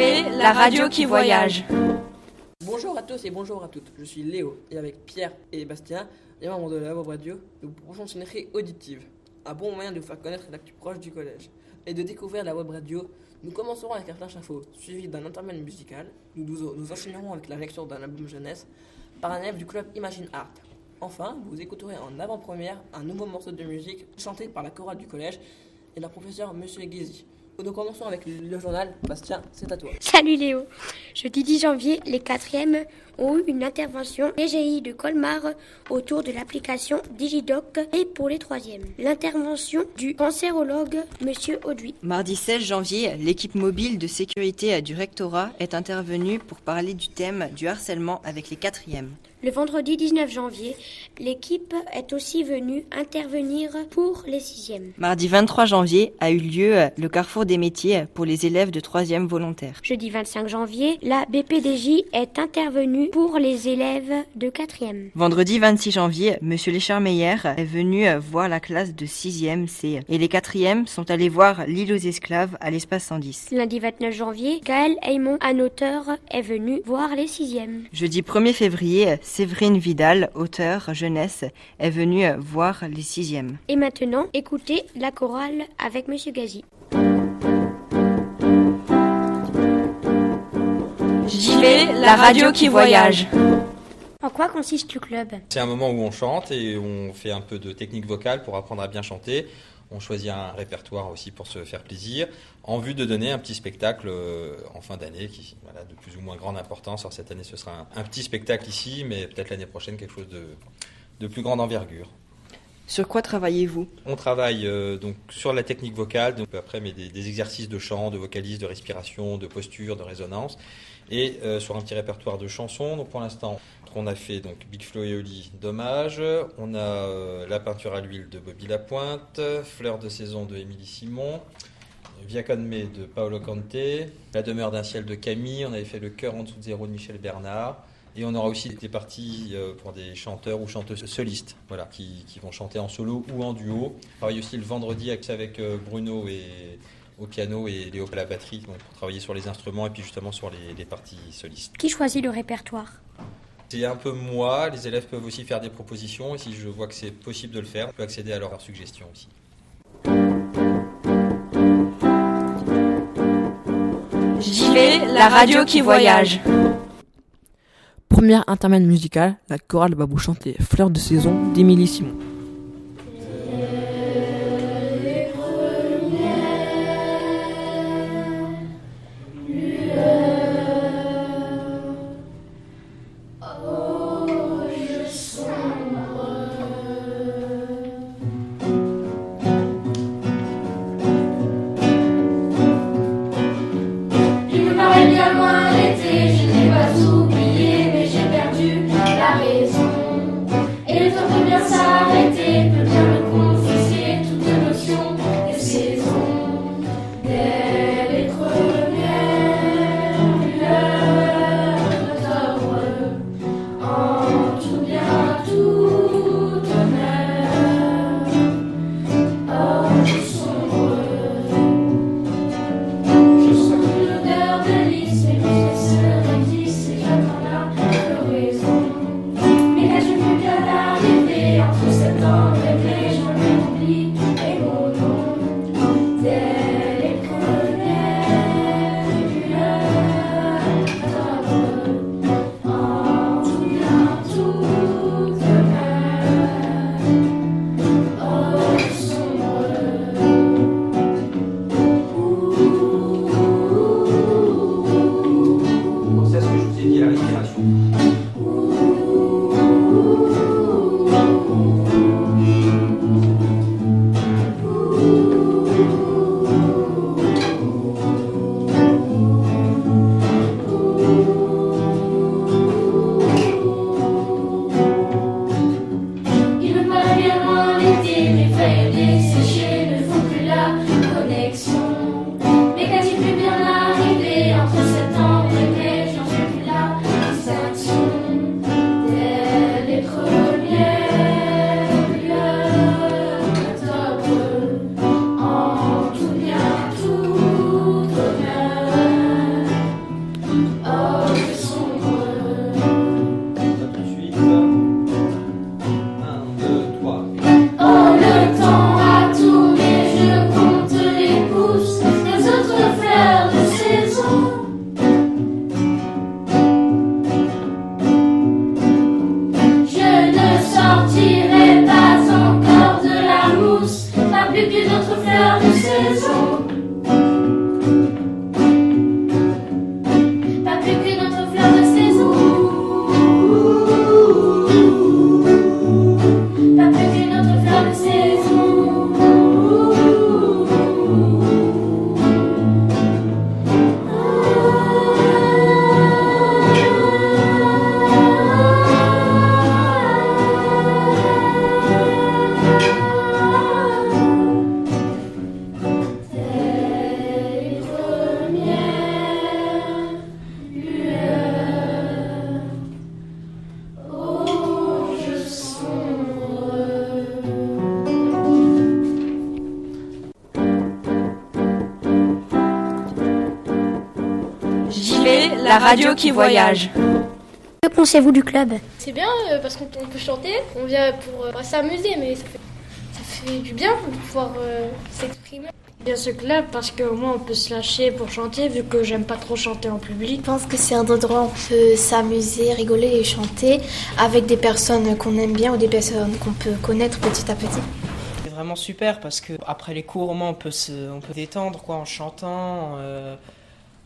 La radio qui voyage. Bonjour à tous et bonjour à toutes. Je suis Léo et avec Pierre et Bastien, les membres de la web radio, nous proposons une série auditive. Un bon moyen de vous faire connaître l'actu proche du collège et de découvrir la web radio. Nous commencerons avec un flash info suivi d'un intermède musical. Nous, nous, enchaînerons avec la lecture d'un album jeunesse par un élève du club Imagine Art. Enfin, vous écouterez en avant-première un nouveau morceau de musique chanté par la chorale du collège et la professeure Monsieur Guézy. Nous commençons avec le journal. Bastien, c'est à toi. Salut Léo. Jeudi 10 janvier, les quatrièmes ont eu une intervention DGI de Colmar autour de l'application Digidoc et pour les troisièmes, l'intervention du cancérologue Monsieur Audouy. Mardi 16 janvier, l'équipe mobile de sécurité du rectorat est intervenue pour parler du thème du harcèlement avec les quatrièmes. Le vendredi 19 janvier, l'équipe est aussi venue intervenir pour les sixièmes. Mardi 23 janvier a eu lieu le carrefour des métiers pour les élèves de troisième volontaire. Jeudi 25 janvier, la BPDJ est intervenue pour les élèves de quatrième. Vendredi 26 janvier, Monsieur Lécharmeyer est venu voir la classe de sixième C et les quatrièmes sont allés voir l'île aux esclaves à l'espace 110. Lundi 29 janvier, Gaël Aymon, un auteur, est venu voir les sixièmes. Jeudi 1er février, Séverine Vidal, auteur jeunesse, est venue voir les sixièmes. Et maintenant, écoutez la chorale avec Monsieur Gazi. JV, la radio qui voyage. En quoi consiste le club? C'est un moment où on chante et on fait un peu de technique vocale pour apprendre à bien chanter. On choisit un répertoire aussi pour se faire plaisir, en vue de donner un petit spectacle euh, en fin d'année, qui voilà, de plus ou moins grande importance. Alors cette année, ce sera un, petit spectacle ici, mais peut-être l'année prochaine quelque chose de plus grande envergure. Sur quoi travaillez-vous? On travaille euh, donc sur la technique vocale, donc après mais des, exercices de chant, de vocalise, de respiration, de posture, de résonance, et euh, sur un petit répertoire de chansons. Donc pour l'instant, on a fait donc Big Flo et Oli, Dommage. On a euh, la peinture à l'huile de Bobby Lapointe, Fleur de saison de Émilie Simon, Via Con Me de Paolo Conte, La demeure d'un ciel de Camille. On avait fait le cœur en dessous de zéro de Michel Bernard. Et on aura aussi des parties pour des chanteurs ou chanteuses solistes, voilà, qui, qui vont chanter en solo ou en duo. On travaille aussi le vendredi avec Bruno et, au piano et Léo à la batterie donc pour travailler sur les instruments et puis justement sur les, les parties solistes. Qui choisit le répertoire? C'est un peu moi, les élèves peuvent aussi faire des propositions et si je vois que c'est possible de le faire, je peux accéder à leurs suggestions aussi. JV, la radio qui voyage. Première intermède musicale, la chorale va vous chanter Fleur de saison d'Émilie Simon. La radio qui voyage. Que pensez-vous du club? C'est bien euh, parce qu'on on peut chanter, on vient pour euh, s'amuser, mais ça fait, ça fait du bien de pouvoir euh, s'exprimer. bien ce club parce qu'au moins on peut se lâcher pour chanter vu que j'aime pas trop chanter en public. Je pense que c'est un endroit où on peut s'amuser, rigoler et chanter avec des personnes qu'on aime bien ou des personnes qu'on peut connaître petit à petit. C'est vraiment super parce que après les cours, au moins on peut se, on peut détendre quoi en chantant, euh,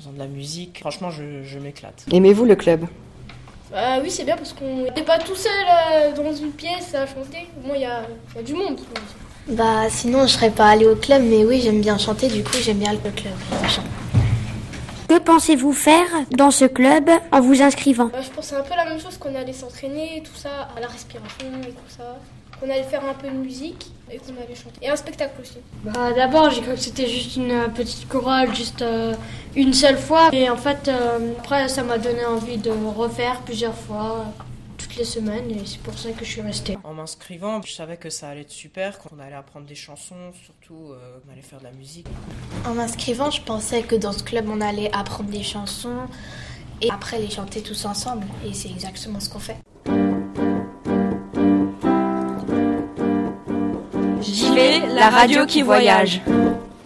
faisant de la musique. Franchement, je, je m'éclate. Aimez-vous le club? Bah oui, c'est bien parce qu'on n'est pas tout seul euh, dans une pièce à chanter. Au moins, il y a, il y a du monde. Bah sinon je serais pas allée au club mais oui j'aime bien chanter du coup j'aime bien le club. Que pensez-vous faire dans ce club en vous inscrivant? Bah, je pense que c'est un peu la même chose qu'on allait s'entraîner, tout ça, à la respiration et tout ça. Qu'on allait faire un peu de musique et qu'on allait chanter. Et un spectacle aussi. Bah d'abord j'ai cru que c'était juste une euh, petite chorale, juste euh, une seule fois. Et en fait euh, après ça m'a donné envie de refaire plusieurs fois, toutes les semaines et c'est pour ça que je suis restée. En m'inscrivant, je savais que ça allait être super, qu'on allait apprendre des chansons, surtout euh, qu'on allait faire de la musique. En m'inscrivant je pensais que dans ce club on allait apprendre des chansons et après les chanter tous ensemble et c'est exactement ce qu'on fait. La radio qui voyage.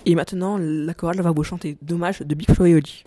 Et maintenant, la chorale va vous chanter Dommage de Big Flo et Oli.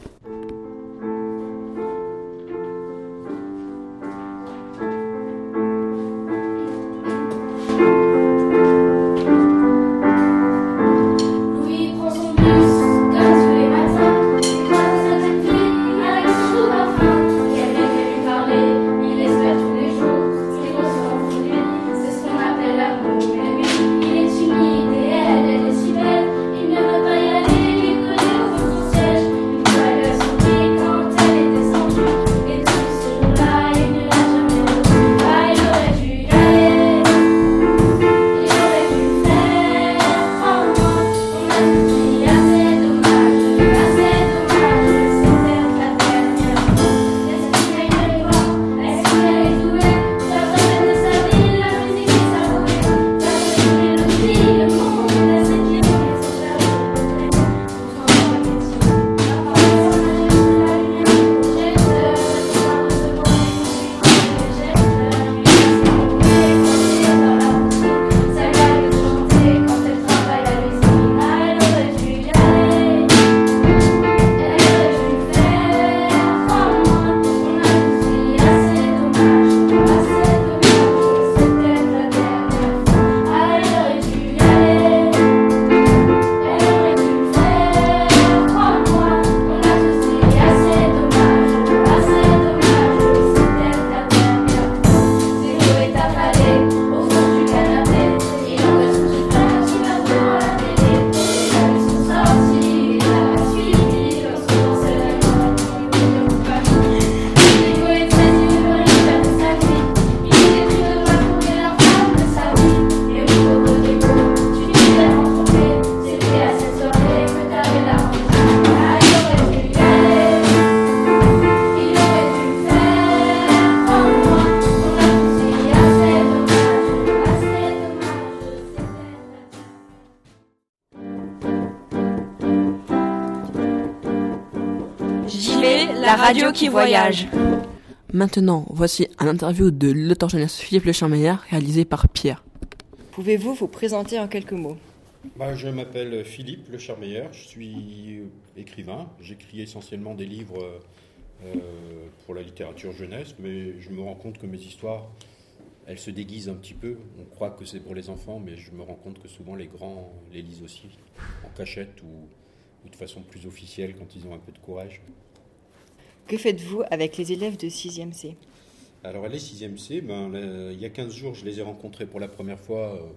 Qui voyage. Maintenant, voici un interview de l'auteur jeunesse Philippe Lecharmeyer réalisé par Pierre. Pouvez-vous vous présenter en quelques mots? Bah, je m'appelle Philippe Le Charmeyer, je suis écrivain. J'écris essentiellement des livres euh, pour la littérature jeunesse, mais je me rends compte que mes histoires elle se déguise un petit peu. On croit que c'est pour les enfants, mais je me rends compte que souvent les grands les lisent aussi, en cachette ou, ou de façon plus officielle quand ils ont un peu de courage. Que faites-vous avec les élèves de 6e C? Alors les 6e C, ben, il y a 15 jours, je les ai rencontrés pour la première fois. euh,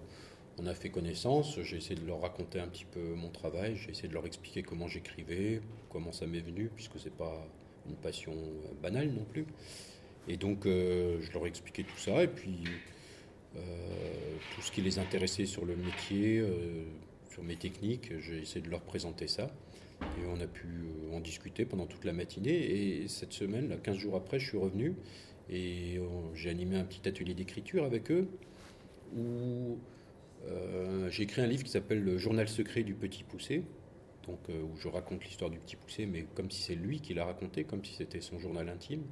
on a fait connaissance, j'ai essayé de leur raconter un petit peu mon travail, j'ai essayé de leur expliquer comment j'écrivais, comment ça m'est venu, puisque c'est pas une passion euh, banale non plus. Et donc euh, je leur ai expliqué tout ça, et puis tout ce qui les intéressait sur le métier, sur mes techniques, j'ai essayé de leur présenter ça. Et on a pu euh, en discuter pendant toute la matinée. Et cette semaine, là, 15 jours après, je suis revenu et euh, j'ai animé un petit atelier d'écriture avec eux où euh, j'ai écrit un livre qui s'appelle Le journal secret du petit poussé. Donc, où je raconte l'histoire du petit poussé, mais comme si c'est lui qui l'a raconté, comme si c'était son journal intime.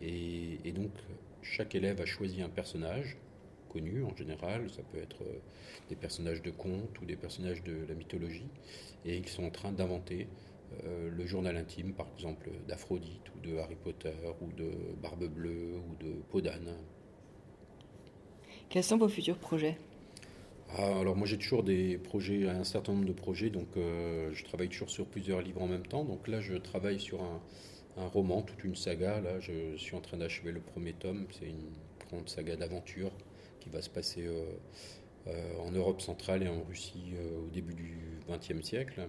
Et donc, chaque élève a choisi un personnage connu en général. Ça peut être euh, des personnages de contes ou des personnages de la mythologie. Et ils sont en train d'inventer euh, le journal intime, par exemple, d'Aphrodite ou de Harry Potter ou de Barbe Bleue ou de Peau d'âne. Quels sont vos futurs projets? Ah, alors moi j'ai toujours des projets, un certain nombre de projets, donc euh, je travaille toujours sur plusieurs livres en même temps. Donc là je travaille sur un, un roman, toute une saga. Là je suis en train d'achever le premier tome. C'est une grande saga d'aventure qui va se passer euh, euh, en Europe centrale et en Russie euh, au début du XXe siècle,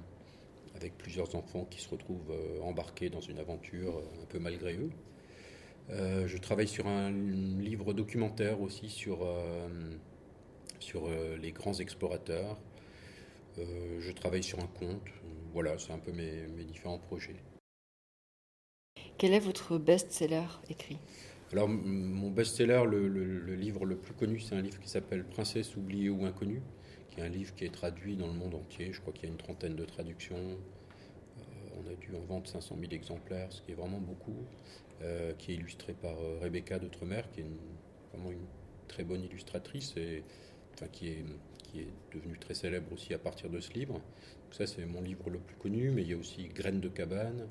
avec plusieurs enfants qui se retrouvent embarqués dans une aventure un peu malgré eux. Je travaille sur un livre documentaire aussi sur, sur les grands explorateurs. Je travaille sur un conte. Voilà, c'est un peu mes différents projets. Quel est votre best-seller écrit? Alors, mon best-seller, le, livre le plus connu, c'est un livre qui s'appelle Princesse oubliée ou inconnue, qui est un livre qui est traduit dans le monde entier. Je crois qu'il y a une trentaine de traductions. Euh, on a dû en vendre 500 000 exemplaires, ce qui est vraiment beaucoup, euh, qui est illustré par euh, Rebecca d'Outremer, qui est vraiment une très bonne illustratrice et enfin, qui, est, qui est devenue très célèbre aussi à partir de ce livre. Donc ça, c'est mon livre le plus connu, mais il y a aussi Graines de cabane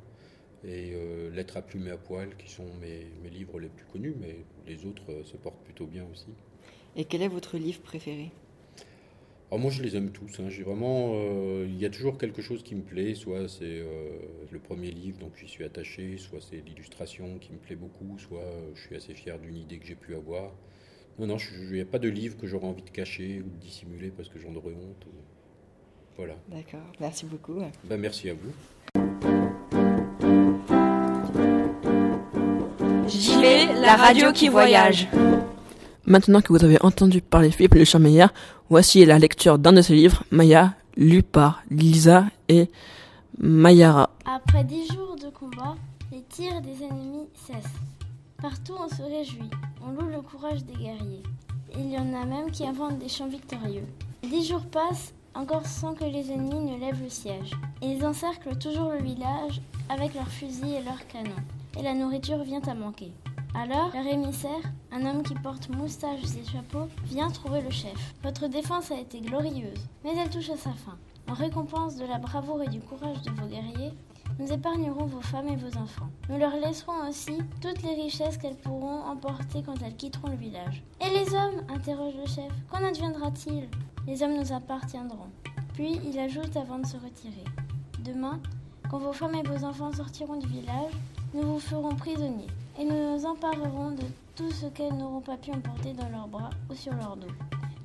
et euh, Lettres à plumes et à poil, qui sont mes, mes livres les plus connus, mais les autres euh, se portent plutôt bien aussi. Et quel est votre livre préféré? Alors moi je les aime tous. hein. J'ai vraiment, euh, il y a toujours quelque chose qui me plaît. Soit c'est euh, le premier livre, donc j'y suis attaché. Soit c'est l'illustration qui me plaît beaucoup. Soit je suis assez fier d'une idée que j'ai pu avoir. Non non, il n'y a pas de livre que j'aurais envie de cacher ou de dissimuler parce que j'en aurais honte. ou- Voilà. D'accord, merci beaucoup. Ben merci à vous. La radio qui voyage. Maintenant que vous avez entendu parler Philippe Le Charmeillère, voici la lecture d'un de ses livres, Maya, lu par Lisa et Mayara. Après dix jours de combat, les tirs des ennemis cessent. Partout on se réjouit, on loue le courage des guerriers. Il y en a même qui inventent des chants victorieux. Dix jours passent, encore sans que les ennemis ne lèvent le siège. Ils encerclent toujours le village avec leurs fusils et leurs canons. Et la nourriture vient à manquer. Alors, leur émissaire, un homme qui porte moustaches et chapeau, vient trouver le chef. Votre défense a été glorieuse, mais elle touche à sa fin. En récompense de la bravoure et du courage de vos guerriers, nous épargnerons vos femmes et vos enfants. Nous leur laisserons aussi toutes les richesses qu'elles pourront emporter quand elles quitteront le village. Et les hommes interroge le chef. Qu'en adviendra-t-il? Les hommes nous appartiendront. Puis il ajoute avant de se retirer. Demain, quand vos femmes et vos enfants sortiront du village, nous vous ferons prisonniers et nous nous emparerons de tout ce qu'elles n'auront pas pu emporter dans leurs bras ou sur leur dos.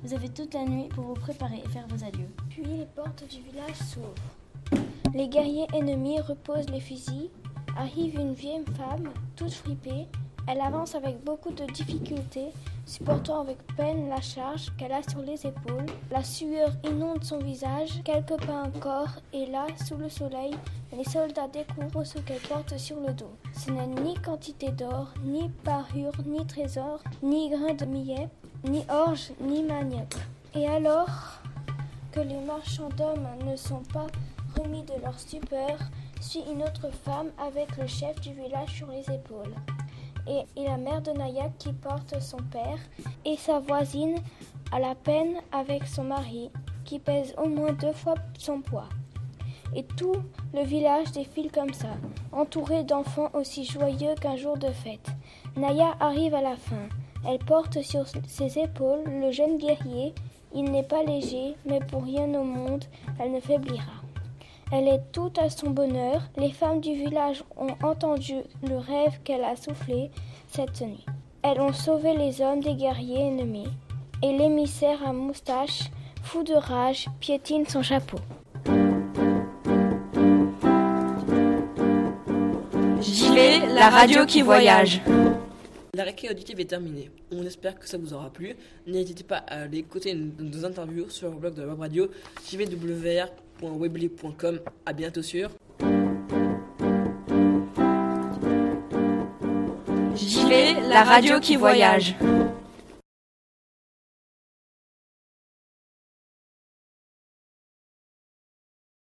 Vous avez toute la nuit pour vous préparer et faire vos adieux. Puis les portes du village s'ouvrent. Les guerriers ennemis reposent les fusils. Arrive une vieille femme, toute fripée. Elle avance avec beaucoup de difficultés, supportant avec peine la charge qu'elle a sur les épaules. La sueur inonde son visage, quelques pas encore, et là, sous le soleil, les soldats découvrent ce qu'elle porte sur le dos. Ce n'est ni quantité d'or, ni parure, ni trésor, ni grain de millet, ni orge, ni manioc. Et alors que les marchands d'hommes ne sont pas remis de leur stupeur, suit une autre femme avec le chef du village sur les épaules. Et, la mère de Nayak qui porte son père et sa voisine à la peine avec son mari qui pèse au moins deux fois son poids. Et tout le village défile comme ça, entouré d'enfants aussi joyeux qu'un jour de fête. Naya arrive à la fin. Elle porte sur ses épaules le jeune guerrier. Il n'est pas léger, mais pour rien au monde, elle ne faiblira. Elle est toute à son bonheur. Les femmes du village ont entendu le rêve qu'elle a soufflé cette nuit. Elles ont sauvé les hommes des guerriers ennemis. Et l'émissaire à moustache, fou de rage, piétine son chapeau. J'y vais, la radio qui voyage. La récré auditive est terminée. On espère que ça vous aura plu. N'hésitez pas à aller écouter nos interviews sur le blog de la web radio jvwr.weebly.com. À bientôt sur J'y vais, la radio qui voyage.